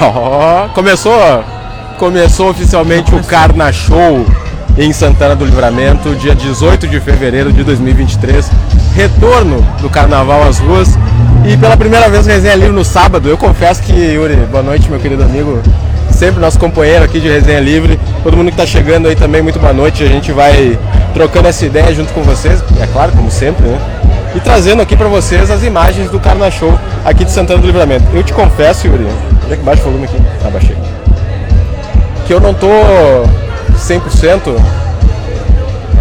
Ó, começou, começou oficialmente o Carna Show em Santana do Livramento, dia 18 de fevereiro de 2023. Retorno do carnaval às ruas e pela primeira vez resenha livre no sábado. Eu confesso que, Yuri, boa noite, meu querido amigo, sempre nosso companheiro aqui de resenha livre. Todo mundo que está chegando aí também, muito boa noite. A gente vai trocando essa ideia junto com vocês, é claro, como sempre, né? E trazendo aqui para vocês as imagens do Carna Show aqui de Santana do Livramento. Eu te confesso, Yuri, já que baixa o volume aqui. Ah, baixei. Que eu não tô 100%.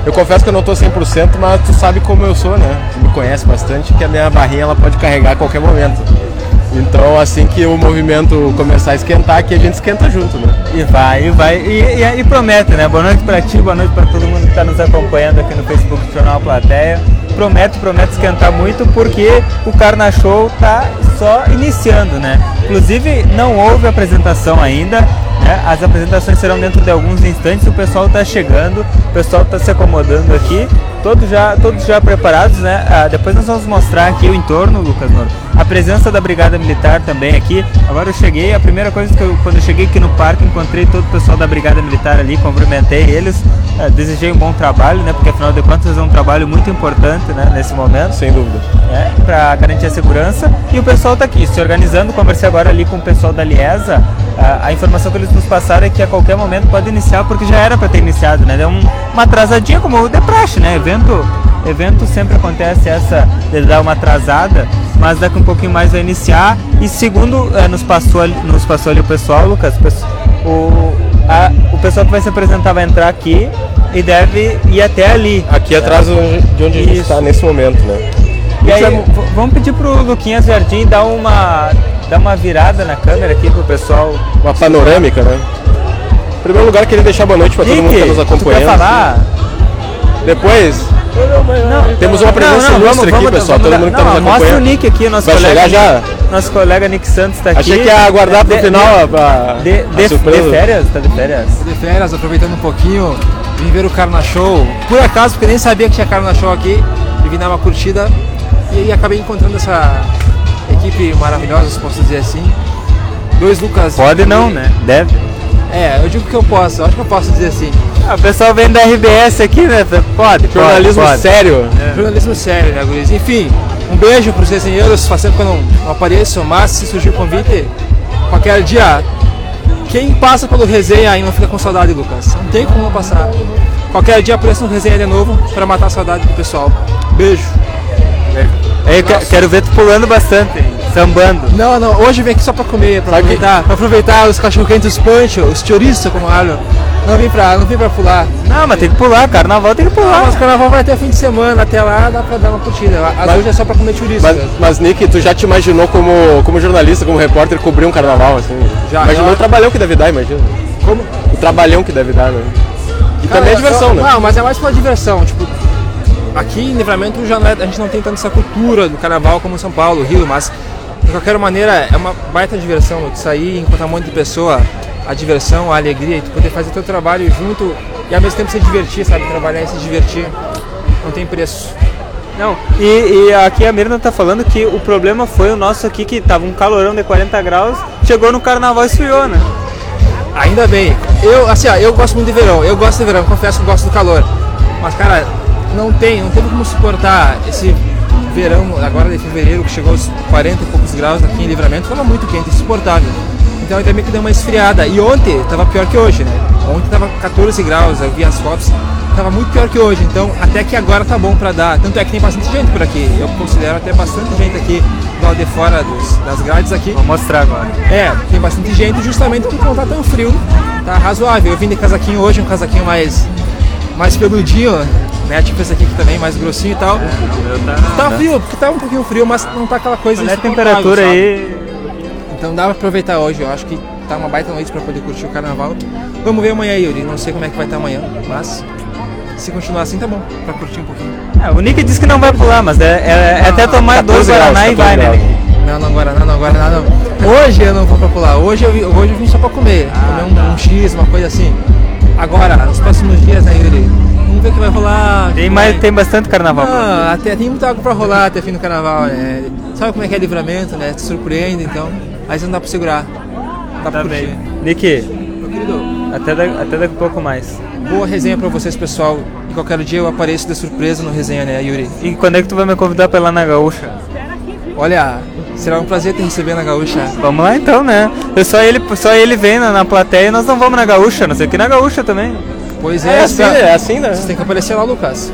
Eu confesso que eu não tô 100%, mas tu sabe como eu sou, né? Tu me conhece bastante, que a minha barrinha ela pode carregar a qualquer momento. Então, assim que o movimento começar a esquentar, aqui a gente esquenta junto, né? E vai, e vai, e, e, e promete, né? Boa noite pra ti, boa noite pra todo mundo que está nos acompanhando aqui no Facebook do Jornal Plateia. Promete, promete esquentar muito porque o Carna Show tá só iniciando, né? Inclusive, não houve apresentação ainda, né? As apresentações serão dentro de alguns instantes, o pessoal está chegando, o pessoal está se acomodando aqui, todos já, todos já preparados, né? Ah, depois nós vamos mostrar aqui o entorno, Lucas Noro. A presença da Brigada Militar também aqui. Agora eu cheguei, a primeira coisa que eu, quando eu cheguei aqui no parque, encontrei todo o pessoal da Brigada Militar ali, cumprimentei eles, ah, desejei um bom trabalho, né? Porque afinal de contas é um trabalho muito importante, né? Nesse momento. Sem dúvida. É, para garantir a segurança. E o pessoal está aqui se organizando. Conversei agora ali com o pessoal da Liesa. A, a, informação que eles nos passaram é que a qualquer momento pode iniciar, porque já era para ter iniciado, né? Deu um, uma atrasadinha, como o de praxe, né? Evento, evento sempre acontece essa de dar uma atrasada, mas daqui um pouquinho mais vai iniciar. E segundo eh, nos, passou, nos passou ali o pessoal, Lucas, o, a, o pessoal que vai se apresentar vai entrar aqui e deve ir até ali. Aqui atrás de onde Isso. a gente está nesse momento, né? E aí, vai... vamos pedir pro Luquinhas Jardim dar uma dar uma virada na câmera aqui pro pessoal. Uma panorâmica, né? Em primeiro lugar, queria deixar boa noite para todo mundo que está nos acompanhando. quer falar? Depois, não, temos uma presença não, não, ilustre vamos, aqui, pessoal. Vamos, todo mundo que está nos acompanhando. Mostra o Nick aqui, nosso Vai colega. chegar já? Nosso colega Nick Santos está aqui. Achei que ia aguardar para o final a, de, de, de, férias? Tá de férias? De férias, aproveitando um pouquinho, vim ver o Carna Show. Por acaso, porque nem sabia que tinha Carna Show aqui. E vim dar uma curtida. E, e acabei encontrando essa equipe maravilhosa, se posso dizer assim. Dois Lucas. Pode não, né? Deve. É, eu digo que eu posso, acho que eu posso dizer assim. Ah, o pessoal vem da RBS aqui, né? Pode, Jornalismo pode, sério. É. Jornalismo sério, né, Guris? Enfim, um beijo para os desenheiros, faz tempo que eu não, não apareço, mas se surgir o convite, qualquer dia, quem passa pelo resenha aí não fica com saudade, Lucas. Não tem como não passar. Qualquer dia apareça um resenha de novo para matar a saudade do pessoal. Beijo. É, eu quero ver tu pulando bastante, sambando. Não, não, hoje eu vim aqui só pra comer, pra aproveitar, pra aproveitar os cachorro quentes, os pancho, os chouriços, como olham. Não vim pra, não vim pra pular. Não, mas tem que pular, carnaval tem que pular. Não, mas carnaval vai até fim de semana, até lá dá pra dar uma curtida. As mas, hoje é só pra comer chouriço. Mas, mas, Nick, tu já te imaginou como, como jornalista, como repórter, cobrir um carnaval, assim? Já. Imaginou já. o trabalhão que deve dar, imagina. Como? O trabalhão que deve dar, né? E Cara, também é diversão, eu, né? Não, mas é mais pela diversão, tipo, aqui em Livramento já é, a gente não tem tanto essa cultura do carnaval como São Paulo, Rio, mas de qualquer maneira é uma baita diversão de sair, encontrar um monte de pessoa, a diversão, a alegria, e tu poder fazer teu trabalho junto e ao mesmo tempo se divertir, sabe? Trabalhar e se divertir não tem preço. Não, e, e aqui a Mirna tá falando que o problema foi o nosso aqui que tava um calorão de 40 graus, chegou no carnaval e esfriou, né? Ainda bem. Eu, assim, ó, eu gosto muito de verão. Eu gosto de verão, confesso que gosto do calor. Mas, cara, não tem, não teve como suportar esse verão agora de fevereiro que chegou aos 40 e poucos graus aqui em Livramento, estava muito quente, insuportável. Então ainda bem que deu uma esfriada. E ontem estava pior que hoje, né? Ontem estava 14 graus, eu vi as fotos, estava muito pior que hoje. Então até que agora tá bom para dar. Tanto é que tem bastante gente por aqui. Eu considero até bastante gente aqui do lado de fora dos, das grades aqui. Vou mostrar agora. É, tem bastante gente justamente porque não tá tão frio, tá razoável. Eu vim de casaquinho hoje, um casaquinho mais mais peludinho, né? Tipo esse aqui que também mais grossinho e tal. Tá, tá frio, porque tá um pouquinho frio, mas não tá aquela coisa Olha a temperatura sabe? aí. Então dá pra aproveitar hoje, eu acho que tá uma baita noite pra poder curtir o carnaval. Vamos ver amanhã, Yuri. Não sei como é que vai estar tá amanhã, mas se continuar assim tá bom, pra curtir um pouquinho. É, o Nick disse que não vai pular, mas é, é, é até tomar dois Guaraná e vai, né? Não, não, Guaraná, não, Guaraná não. Hoje eu não vou pra pular, hoje eu, hoje eu vim só pra comer. Ah, comer um, tá. um X, uma coisa assim. Agora, nos próximos dias, né, Yuri? Vamos ver o que vai rolar. Tem, mais, tem bastante carnaval. Não, até, tem muita água pra rolar até fim do carnaval, né? Sabe como é que é livramento, né? Te surpreende, então. Vezes não dá pra segurar. Dá pra Tá curtir. bem. Nick, Meu querido, até, da- até daqui a pouco mais. boa resenha pra vocês, pessoal. E qualquer dia eu apareço de surpresa no resenha, né, Yuri? E quando é que tu vai me convidar pra ir lá na Gaúcha? Olha, será um prazer te receber na Gaúcha. Vamos lá então, né? Eu só ele, só ele vem na, na plateia e nós não vamos na Gaúcha, não sei o que na Gaúcha também. Pois É é, assim, espera- é assim, né? Você tem que aparecer lá, Lucas.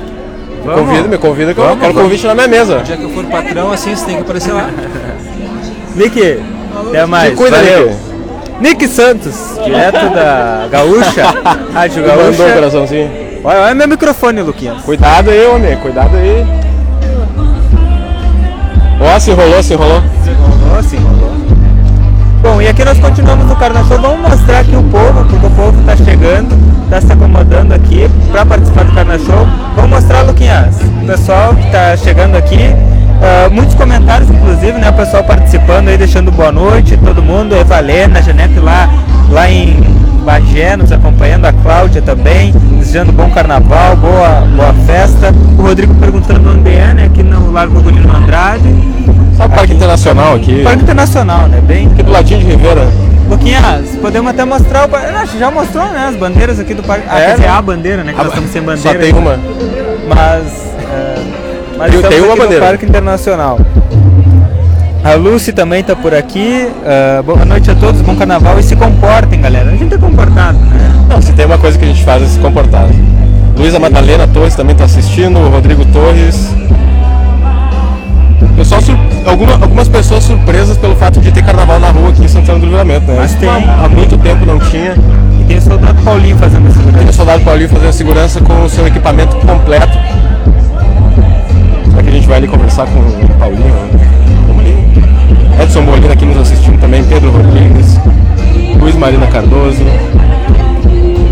Me convida, me convida que eu Vamos, quero vamos. convite na minha mesa. O dia que eu for patrão, assim, você tem que aparecer lá. Nick, até mais. Cuida, Valeu. Nick. Santos, direto da Gaúcha, Rádio Mandou o Gaúcha. coraçãozinho. Olha, olha meu microfone, Luquinhas. Cuidado aí, homem, cuidado aí. Ó, se enrolou, se enrolou. Se enrolou, se enrolou. Bom, e aqui nós continuamos no Carnaval. Vamos mostrar aqui o povo, porque o povo está chegando, está se acomodando aqui para participar do Carnaval. Vamos mostrar, Luquinhas, o pessoal que está chegando aqui. Ah, muitos comentários, inclusive, né? O pessoal participando aí, deixando boa noite, todo mundo. A Evalena, a Janete lá, lá em Bagé, nos acompanhando, a Cláudia também, desejando bom carnaval, boa, boa festa. O Rodrigo perguntando onde é, né? Aqui no Largo Golino Andrade. Sabe o Parque Internacional aqui? Parque Internacional, né? Bem. Aqui do ladinho de Ribeira. Luquinhas, podemos até mostrar o. Ah, já mostrou, né? As bandeiras aqui do parque. Ah, É, dizer, né? a bandeira, né? Que nós estamos sem Só bandeira. tem uma. Mas. Mas estamos tem uma bandeira. Parque Internacional. A Lucy também tá por aqui. Ah, boa noite a todos, bom carnaval e se comportem, galera. A gente é comportado, né? Não, se tem uma coisa que a gente faz é se comportar. Luísa Madalena Torres também está assistindo, o Rodrigo Torres. Pessoal, sur- alguma- algumas pessoas surpresas pelo fato de ter carnaval na rua aqui em Santana do Livramento, né? Mas tem. Há muito tempo não tinha. E tem o soldado Paulinho fazendo esse Tem o soldado Paulinho fazendo segurança com o seu equipamento completo. Gente vai ali conversar com o Paulinho? Ali. Edson Molina aqui nos assistindo também, Pedro Rodrigues, Luiz Marina Cardoso,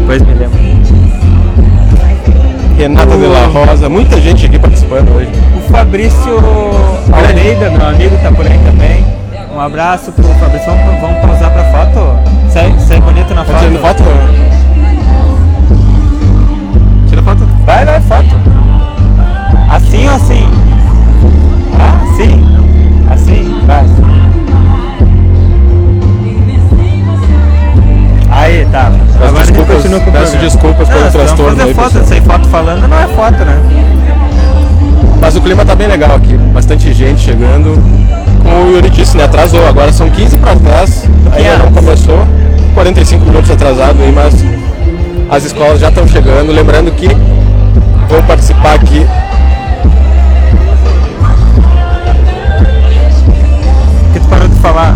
Pois me lembro. Renata de la Rosa, muita gente aqui participando hoje. O Fabrício Almeida, meu amigo, tá por aí também. Um abraço pro Fabrício. Vamos, vamos pausar pra foto? Sai, sai bonito na Tá foto? tirando foto? Tira foto. Vai, vai, foto. Assim ou assim? Assim? Assim? Vai. Aí, tá. Agora a gente desculpas- continua com o peço desculpas pelo Não, transtorno fazer aí, foto, pessoal. sem foto falando não é foto, né? Mas o clima tá bem legal aqui, bastante gente chegando. Como o Yuri disse, né? Atrasou, agora são 15 para 10, ainda não começou, 45 minutos atrasado aí, mas as escolas já estão chegando. Lembrando que vão participar aqui. Falar.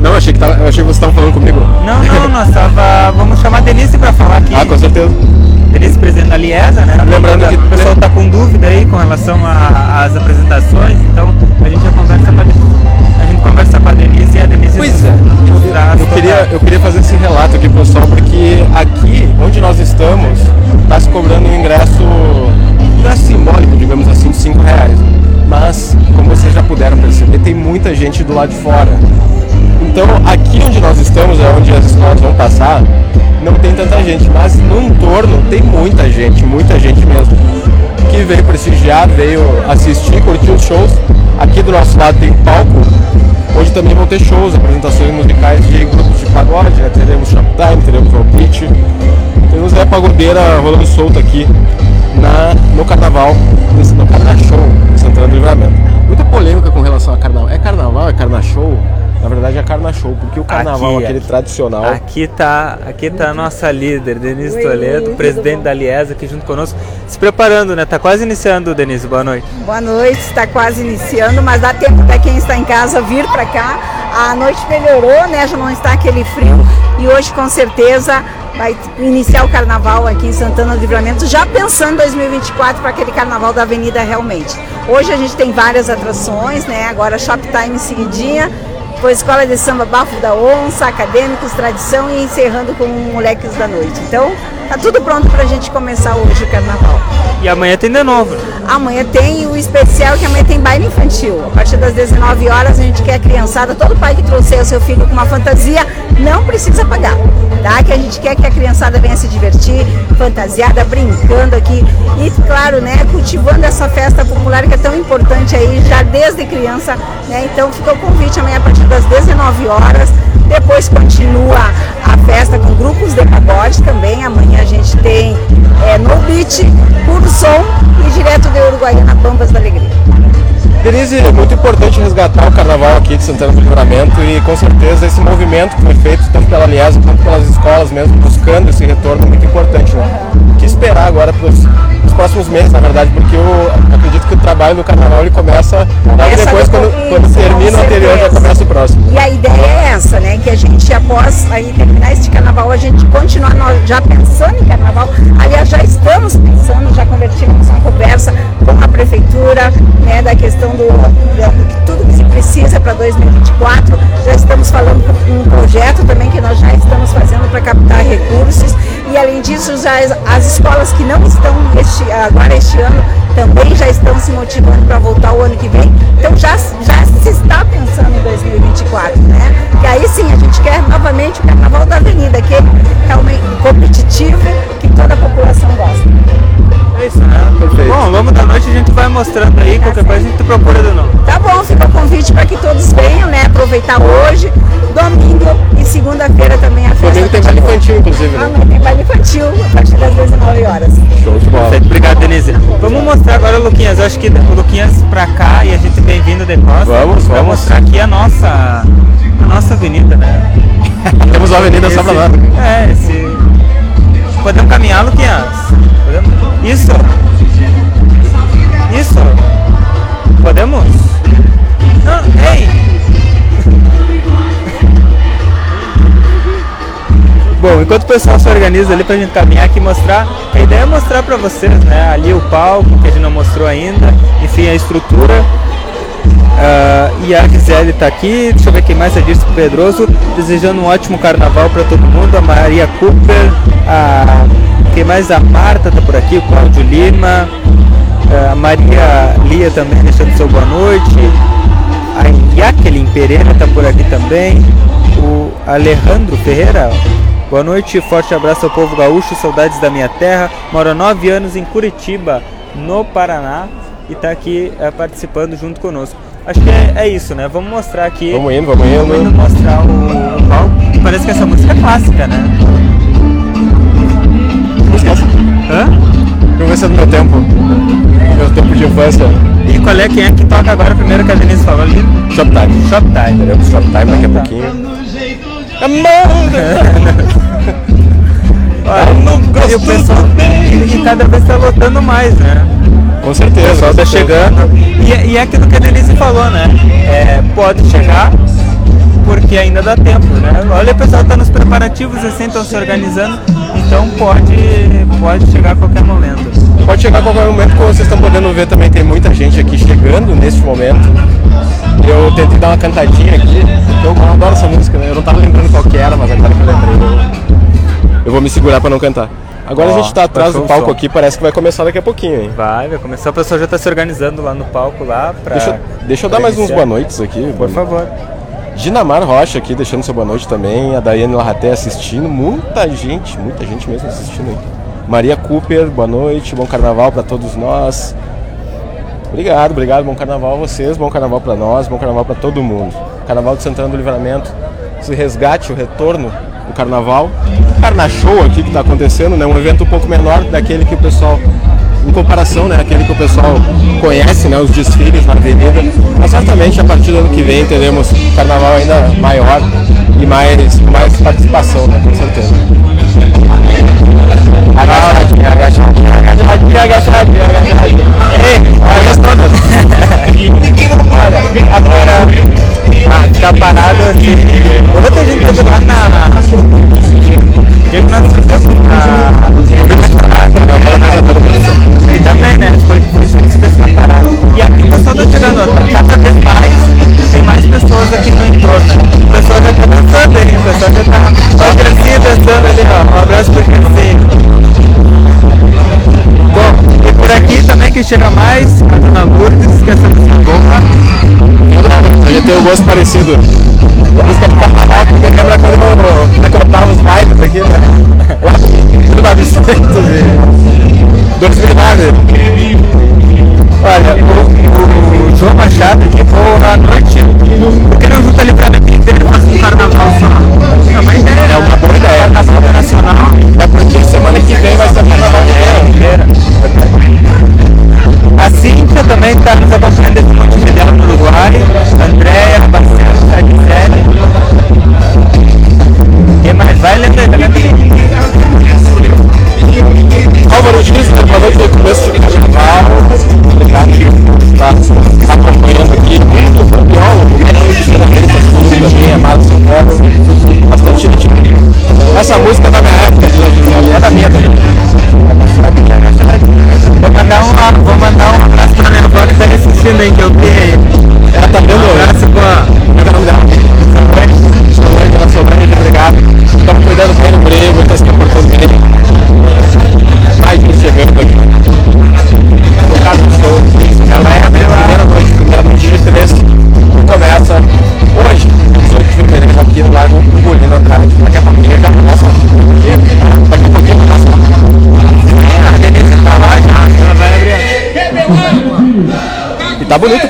Não, achei que, tava, eu achei que vocês estavam falando comigo. Não, não, nós tava. Vamos chamar a Denise pra falar aqui. Ah, com certeza. Denise, presidente da Liesa, né? Lembrando que- o pessoal tá com dúvida aí com relação às apresentações, então a gente já conversa com a, gente conversa com a Denise e a Denise Pois é. Eu queria, eu queria fazer esse relato aqui, pessoal, porque aqui onde nós estamos está se cobrando um ingresso, um ingresso simbólico, digamos assim, de 5 reais. Mas, como vocês já puderam perceber, tem muita gente do lado de fora. Então, aqui onde nós estamos, é onde as escolas vão passar, não tem tanta gente, mas no entorno tem muita gente, muita gente mesmo. Que veio prestigiar, veio assistir, curtir os shows. Aqui do nosso lado tem palco, onde também vão ter shows, apresentações musicais de grupos de pagode, né? teremos Shoptime, teremos Beat, temos a pagodeira rolando solta aqui na, no carnaval, no Carna Show em Santana do Livramento. Muita polêmica com relação a carnaval. É carnaval, é carna show? Na verdade é carna show, porque o carnaval, Aqui, aquele aqui. tradicional, Aqui tá, aqui tá a nossa líder, Denise Toledo, presidente da Liesa, aqui junto conosco, se preparando, né? Tá quase iniciando, Denise. Boa noite. Boa noite, está quase iniciando, mas dá tempo para quem está em casa vir para cá. A noite melhorou, né? Já não está aquele frio e hoje com certeza vai iniciar o carnaval aqui em Santana do Livramento, já pensando em 2024 para aquele carnaval da Avenida realmente. Hoje a gente tem várias atrações, né? Agora Shoptime em seguidinha, depois Escola de Samba Bafo da Onça, Acadêmicos, Tradição e encerrando com Moleques da Noite. Então, tá tudo pronto para a gente começar hoje o carnaval. E amanhã tem de novo. Amanhã tem o especial que amanhã tem baile infantil. A partir das 19 horas a gente quer a criançada, todo pai que trouxer o seu filho com uma fantasia não precisa pagar. Tá? Que a gente quer que a criançada venha se divertir, fantasiada, brincando aqui e, claro, né, cultivando essa festa popular que é tão importante aí já desde criança. Né? Então fica o convite amanhã a partir das 19 horas. Depois continua a festa com grupos de pagode também. Amanhã a gente tem é, No Beat, Puro Som e direto de Uruguaiana, Bambas da Alegria. Denise, é muito importante resgatar o carnaval aqui de Santana do Livramento e com certeza esse movimento que foi feito tanto pela Liesa quanto pelas escolas mesmo, buscando esse retorno é muito importante. Né? O que esperar agora para os próximos meses, na verdade, porque eu acredito que o trabalho do carnaval ele começa logo depois, quando, quando termina o anterior, já começa o próximo. E a ideia é essa? Que a gente, após aí terminar este carnaval, a gente continuar já pensando em carnaval. Aliás, já estamos pensando, já convertimos uma conversa com a prefeitura, né, da questão do, do tudo que se precisa para 2024. Já estamos falando um projeto também que nós já estamos fazendo para captar recursos. E além disso, já as escolas que não estão este, agora este ano também já estão se motivando para voltar o ano que vem. Então já, já se está pensando em 2024, né? Que aí sim a gente quer novamente o Carnaval da Avenida, aquele realmente competitivo que toda a população gosta. É isso, né? Perfeito. Bom, vamos da noite a gente vai mostrando aí, qualquer coisa a gente procura de novo. Tá bom, fica o convite para que todos venham, né? Aproveitar hoje, domingo e segunda-feira também a festa. Domingo tem baile infantil, inclusive. Né? Ah, tem baile infantil a partir das 19 horas. Show de bola. Perfeito, obrigado, Denise. Vamos mostrar agora o Luquinhas. Eu acho que o Luquinhas pra cá e a gente vem vindo de costa. Vamos, Vai vamos. mostrar aqui a nossa, nossa avenida, né? Temos uma avenida só pra lá. É, esse. Podemos caminhar, Luquinhas? Podemos? Isso. Isso. Podemos? Não, ei! Bom, enquanto o pessoal se organiza ali pra gente caminhar aqui e mostrar, a ideia é mostrar pra vocês, né? Ali o palco, que a gente não mostrou ainda, enfim, a estrutura. Ah, e a Gisele tá aqui, deixa eu ver quem mais, a Dirce Pedroso, desejando um ótimo carnaval para todo mundo, a Maria Cooper, a quem mais? A Marta tá por aqui, o Cláudio Lima, ah, a Maria Lia também deixando seu boa noite, a Jacqueline Pereira tá por aqui também, o Alejandro Ferreira, boa noite, forte abraço ao povo gaúcho, saudades da minha terra, moro há nove anos em Curitiba, no Paraná, e tá aqui eh, participando junto conosco. Acho que é, é isso, né? Vamos mostrar aqui. Vamos indo, vamos indo. Vamos indo mostrar o, o palco. Parece que essa música é clássica, né? Hã? Deixa eu ver se é do meu tempo. Meu tempo de infância. E qual é quem é que toca agora primeiro que a Denise falou ali? Shoptime. Shoptime. Teremos Shoptime daqui a pouquinho. Olha, e o pessoal e, e cada vez tá lotando mais, né? Com O certeza. pessoal com tá chegando. E, é- e é aquilo que a Denise falou, né? É, pode chegar porque ainda dá tempo, né? Olha, o pessoal tá nos preparativos assim, estão se organizando. Então pode, pode chegar a qualquer momento. Pode chegar a qualquer momento, como vocês estão podendo ver também, tem muita gente aqui chegando neste momento. Eu tentei dar uma cantadinha aqui, eu adoro essa música, né? Eu não tava lembrando qual que era, mas agora que eu lembrei, eu, eu vou me segurar pra não cantar. Agora Ó, a gente tá atrás do palco aqui, parece que vai começar daqui a pouquinho, hein? Vai, vai começar. O pessoal já tá se organizando lá no palco lá pra. Deixa, eu- deixa eu dar mais uns boa noites aqui. Por favor. Dinamar Rocha aqui deixando seu boa noite também, a Daiane Larraté assistindo, muita gente, muita gente mesmo assistindo aí. Maria Cooper, boa noite, bom carnaval para todos nós. Obrigado, obrigado, bom carnaval a vocês, bom carnaval para nós, bom carnaval para todo mundo. Carnaval de Santana do Livramento, esse resgate, o retorno do carnaval. Carna Show aqui que está acontecendo, né? Um evento um pouco menor daquele que o pessoal em comparação, né, aquele que o pessoal conhece, né, os desfiles na avenida. Mas certamente a partir do ano que vem teremos carnaval ainda maior e mais, mais participação, né, com certeza. Agora, ah, tá parado assim. Outra gente tá lá na. parecido. A música do carnaval que lembra quando eu, eu contava os bailes aqui, né? Lá em 1900 e 2009. Olha, o, o, o João Machado que foi na noite. Porque não junta ali pra mim, ele faz um carnaval só. É uma boa ideia. Tá nacional. É porque semana que vem vai ser o carnaval inteiro. A Cíntia também está nos acompanhando desse monte de dela no Uruguai. Andréia, Marcelo, Carnicele.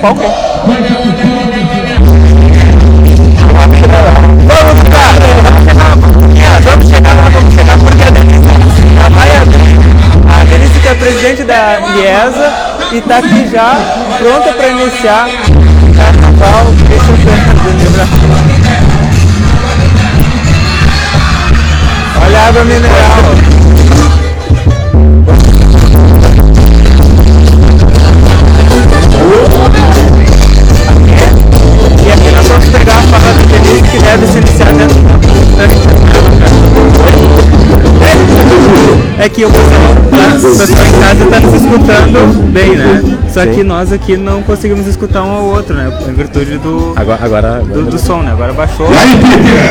Palco. Vamos, cara! Vamos chegar vamos chegar porque a Denise, a Maia, a é presidente da IESA e está aqui já pronta para iniciar o carnaval. Deixa eu ver, Olha a água mineral. Deve se iniciar dentro é que o pessoal em casa está nos escutando bem, né? Só que nós aqui não conseguimos escutar um ao outro, né? Em virtude do, Agora, agora, do, do som, né? Agora baixou.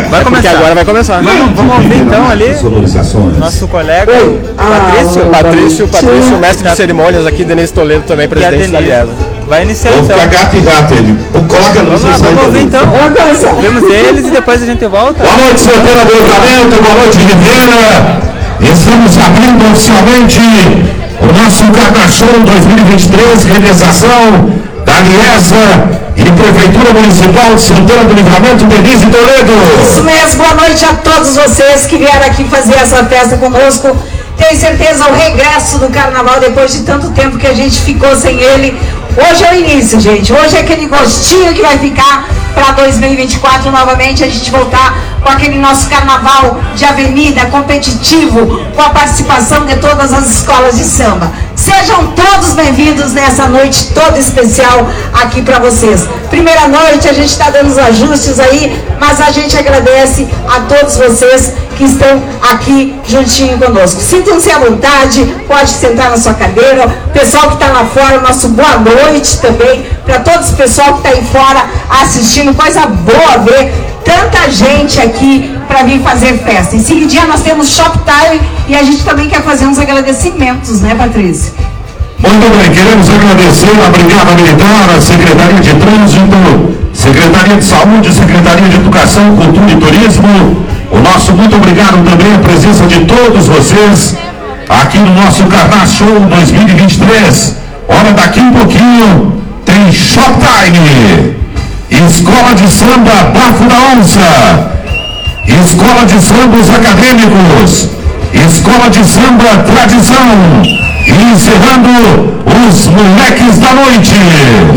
Vai porque começar. agora vai começar. Vamos, vamos ouvir então ali nosso colega Patrício. Patrício, Patrício, mestre de cerimônias aqui, Denise Toledo também, presidente da. Liesa. Vai iniciar Vamos então. ficar gato e gato ele. O colega não Vamos lá, sei se vamos então. Vemos eles e depois a gente volta. Boa noite, Santana do Livramento, boa noite, Ribeira. Estamos abrindo oficialmente o nosso Carna Show 2023, realização da Liesa e Prefeitura Municipal de Santana do Livramento, Denise Toledo. Isso mesmo, boa noite a todos vocês que vieram aqui fazer essa festa conosco. Tenho certeza o regresso do carnaval depois de tanto tempo que a gente ficou sem ele. Hoje é o início, gente. Hoje é aquele gostinho que vai ficar para 2024 novamente a gente voltar com aquele nosso carnaval de avenida competitivo, com a participação de todas as escolas de samba. Sejam todos bem-vindos nessa noite toda especial aqui para vocês. Primeira noite, a gente está dando os ajustes aí, mas a gente agradece a todos vocês que estão aqui juntinho conosco. Sintam-se à vontade, pode sentar na sua cadeira. O pessoal que está lá fora, nosso boa noite também para todo esse pessoal que está aí fora assistindo. Coisa boa ver tanta gente aqui para vir fazer festa. Em seguida nós temos Shoptime e a gente também quer fazer uns agradecimentos, né, Patrícia? Muito bem, queremos agradecer a Brigada Militar, a Secretaria de Trânsito, Secretaria de Saúde, Secretaria de Educação, Cultura e Turismo. O nosso muito obrigado também a presença de todos vocês aqui no nosso Carnaval Show 2023. Olha, daqui um pouquinho tem Shoptime, Escola de Samba Bafo da Onça, Escola de Sambas Acadêmicos, Escola de Samba Tradição, encerrando os moleques da noite.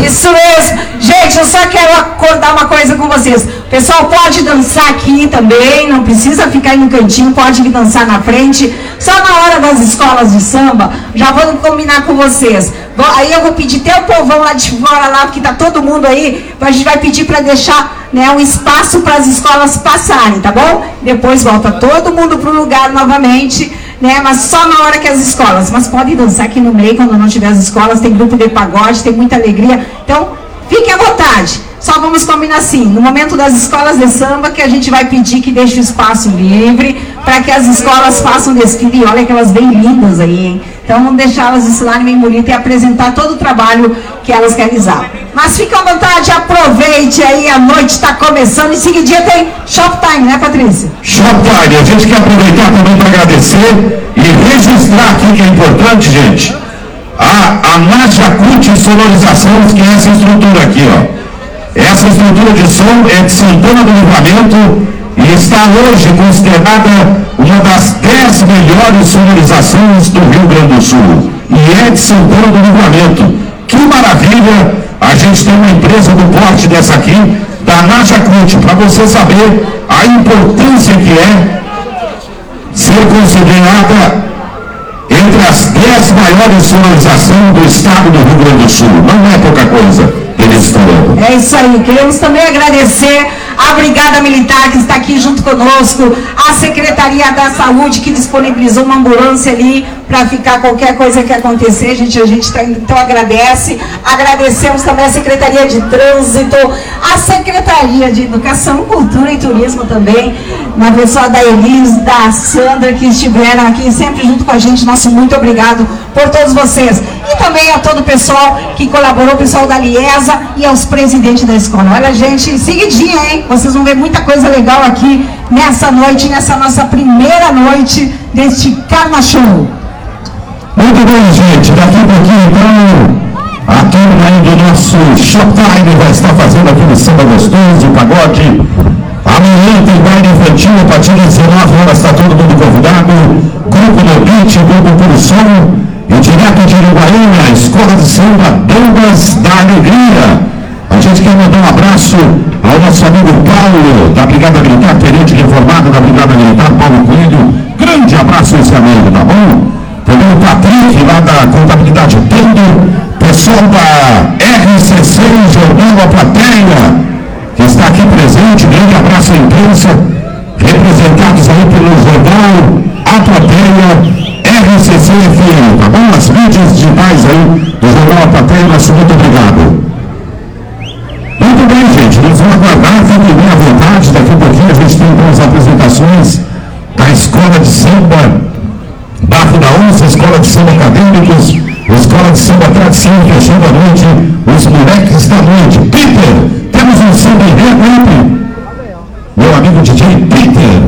Isso mesmo. Gente, eu só quero acordar uma coisa com vocês. O pessoal pode dançar aqui também, não precisa ficar aí no cantinho, pode vir dançar na frente. Só na hora das escolas de samba, já vou combinar com vocês. Bom, Aí eu vou pedir até o povão lá de fora, lá, porque tá todo mundo aí, a gente vai pedir para deixar né, um espaço para as escolas passarem, tá bom? Depois volta todo mundo pro lugar novamente né? Mas só na hora que as escolas. Mas pode dançar aqui no meio quando não tiver as escolas, tem grupo de pagode, tem muita alegria. Então, fique à vontade. Só vamos combinar assim, no momento das escolas de samba, que a gente vai pedir que deixe o espaço livre para que as escolas façam desfile. Olha que elas bem lindas aí, hein? Então vamos deixá-las desfilarem bem bonita e apresentar todo o trabalho que elas realizaram. Mas fique à vontade, aproveite aí, a noite está começando. Em seguida tem Shoptime, né, Patrícia? Shoptime, a gente quer aproveitar também para agradecer e registrar aqui que é importante, gente. A, a Najacute Sonorizações, que é essa estrutura aqui, ó. Essa estrutura de som é de Santana do Livramento e está hoje considerada 10 melhores sonorizações do Rio Grande do Sul. E de Santana do Livramento. Que maravilha a gente tem uma empresa do porte dessa aqui, da Najacute, para você saber a importância que é ser considerada entre as 10 maiores sonorizações do estado do Rio Grande do Sul. Não é pouca coisa, eles falando. É isso aí. Queremos também agradecer a Brigada Militar que está aqui junto conosco, a Secretaria da Saúde que disponibilizou uma ambulância ali para ficar qualquer coisa que acontecer. Gente, a gente tá, então agradece. Agradecemos também a Secretaria de Trânsito, a Secretaria de Educação, Cultura e Turismo também, na pessoa da Elis, da Sandra, que estiveram aqui sempre junto com a gente. Nosso muito obrigado por todos vocês. E também a todo o pessoal que colaborou, o pessoal da Liesa e aos presidentes da escola. Olha, gente, seguidinha, hein? Vocês vão ver muita coisa legal aqui nessa noite, nessa nossa primeira noite deste Carna Show. Muito bem, gente. Daqui a pouquinho, então, A turma aí do nosso Showtime vai estar fazendo aquele samba gostoso, pagode. Amanhã tem baile infantil a partir das 19 horas, está todo mundo convidado. Grupo do Beat, Grupo Puro Som. E direto de Uruguaiana, Escola de Samba Douglas da Alegria. A gente quer mandar um abraço ao nosso amigo Paulo, da Brigada Militar, tenente reformado da Brigada Militar, Paulo Coelho. Grande abraço esse amigo, tá bom? O Patrick, lá da Contabilidade Tendo pessoal da RCC Jornal A Plateia, que está aqui presente, grande abraço à imprensa, representados aí pelo Jornal A Plateia, RCC FM, tá bom? As mídias digitais aí do Jornal A Plateia, nosso muito obrigado. Muito bem, gente, nós vamos aguardar, fiquem bem à vontade, daqui a pouquinho a gente tem então as apresentações da Escola de Samba Bafo da Onça, Escola de Samba Acadêmicos, Escola de Samba Tradição, fechando a noite, os moleques da noite. Peter, temos um samba enredo, Meu amigo DJ Peter,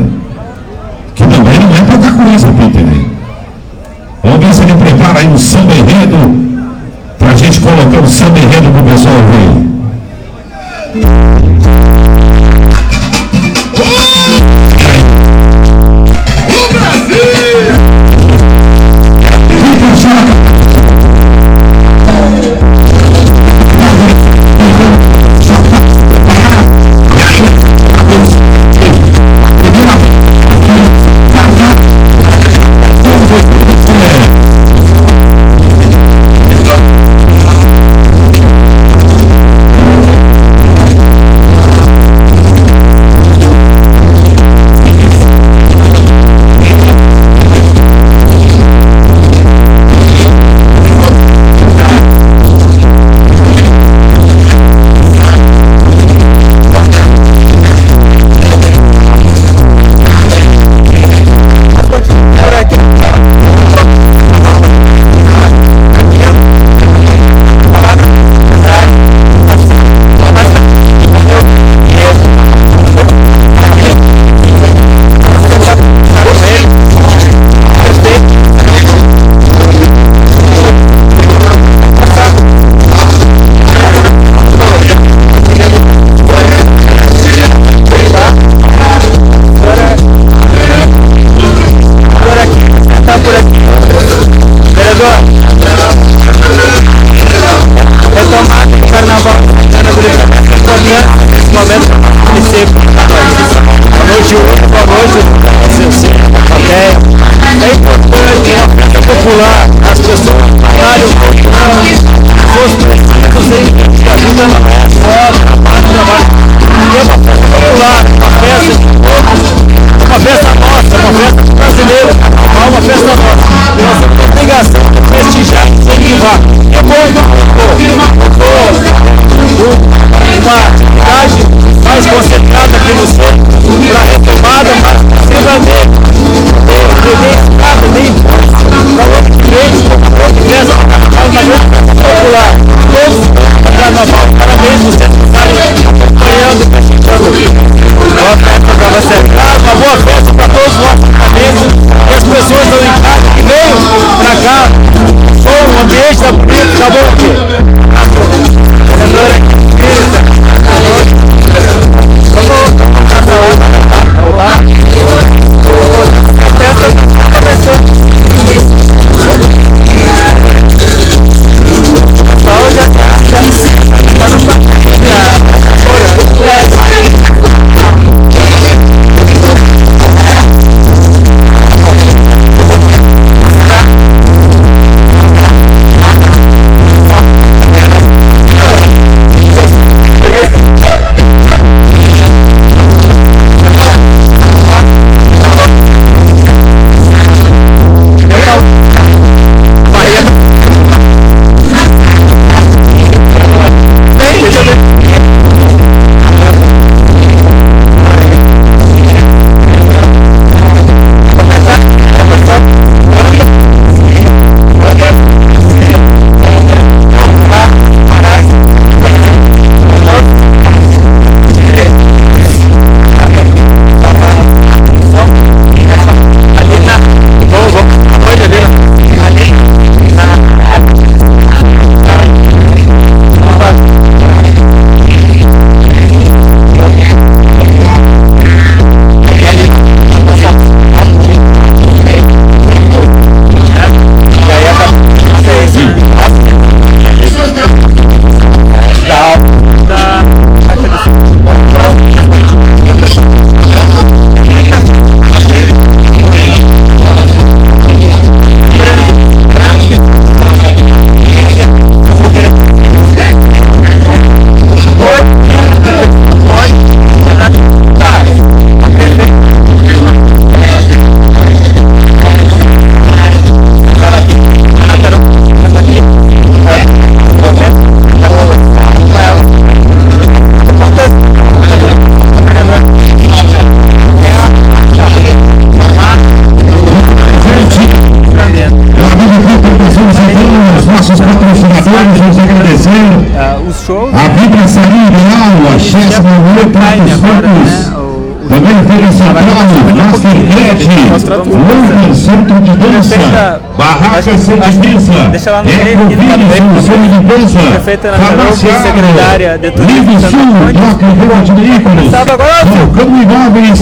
deixa lá no meio, aqui no Ecovírus, Centro de Dança, Prefeita Ana Farmácia secretária de Turismo Livre de de Veículos, Conversava agora,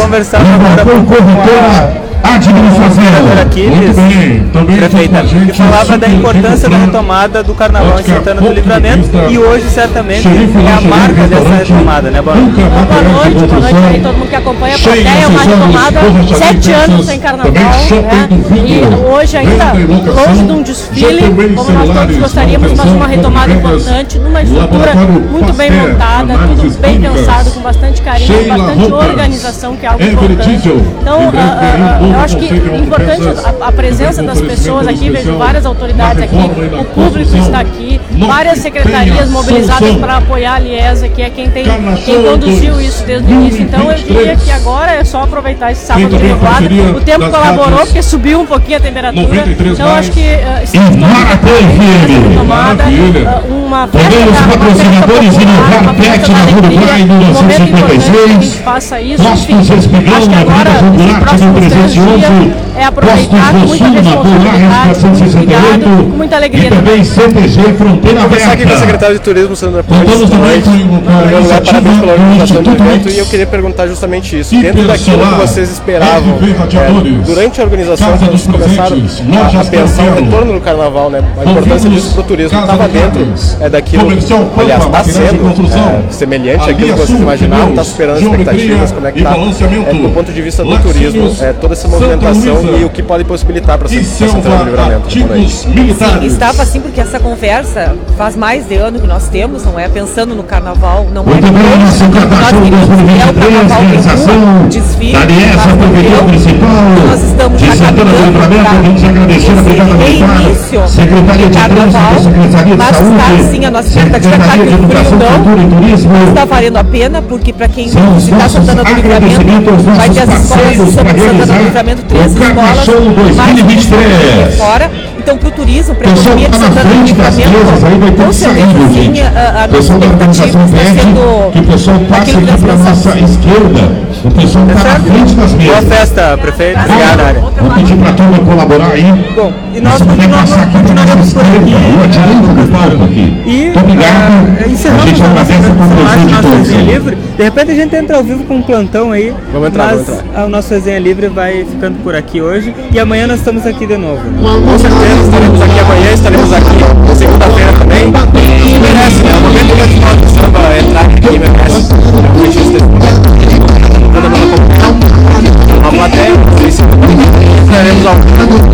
Conversava agora com a- Administração. Aquiles, Muito bem, também prefeita, aqui com a gente, que falava da importância da retomada do carnaval em Santana do Livramento e hoje certamente Xerife é a marca dessa retomada, né, Boa Materiais de noite, boa noite aí todo mundo que acompanha a plateia, uma sessões, retomada sete anos sem carnaval, né? E hoje ainda longe de um desfile, como nós todos gostaríamos, mas uma retomada importante, numa estrutura muito bem montada, tudo bem pensado, com bastante carinho, bastante organização, que é algo importante. Então, eu acho que de importante a, a presença das pessoas aqui, vejo várias autoridades aqui, o público está aqui, várias secretarias mobilizadas para apoiar a Liesa, que é quem, tem, quem conduziu isso desde o início. Então eu diria 2023. que agora é só aproveitar esse sábado parceria O tempo colaborou porque subiu um pouquinho a temperatura. 93 Então acho que uh, E Maratá FM. tomada, uh, uma festa Também os da- patrocinadores Inovar uma Pet na que a 1956. gente faça isso. Enfim. Acho que agora, Goulart, próximos três 311. dias, é aproveitar com Postos muita responsabilidade, com muito cuidado, 468. com muita E alegria. também CTG Fronteira conversar aqui com a secretária de Turismo, Sandra Pontes. Contamos também com a parabéns pela organização do evento e eu queria perguntar justamente isso. Dentro daquilo que vocês esperavam, é, durante a organização, vocês começaram a, a pensar o retorno do carnaval, né? A importância disso para o turismo estava de dentro é, daquilo, aliás, está sendo Construção, é, semelhante àquilo que vocês imaginavam, está superando as expectativas, como é que e está balanceamento. do ponto de vista do turismo, é, toda essa movimentação e o que pode possibilitar para Santana do Livramento. Sim, estava assim porque essa conversa faz mais de ano que nós temos, não é? Pensando no carnaval, não é? Também hoje, nós queremos é o carnaval tem um desfile, nós estamos de Santana do Livramento, vamos agradecer a Brigada Militar, Secretaria de Trânsito, Secretaria de Saúde, está, sim, a nossa expectativa está que o frio não está valendo a pena, porque para quem está Santana do Livramento, vai ter as escolas sobre Santana do Livramento 3, Passou Show 2023. Fora. Então, para o turismo, para a economia que de tá na Santana do frente das Livramento, mesas aí vai ter com que certeza sair, sim, gente. a, a O nossa pessoal da expectativa está sendo que o pessoal passe aquilo que aqui para a nossa esquerda. O pessoal está na frente das Boa mesas. festa, prefeito. Obrigado, área. Vou pedir para a turma colaborar aí. Bom, e nós continuamos, continuaremos por aqui. rua direita do palco aqui. E Muito obrigado. ah, a encerramos gente a nossa agradece a compreensão de todos. livre. De repente a gente entra ao vivo com um plantão aí. Vamos entrar, mas vamos entrar. a nossa resenha livre vai ficando por aqui hoje. E amanhã nós estamos aqui de novo. Com certeza, nós estaremos aqui amanhã, estaremos aqui segunda-feira também. Isso merece, né? O momento que mais final do samba é entrar aqui né? merece. É Eu preciso desse momento. Toda mundo com a plateia, vocês estaremos ao vivo.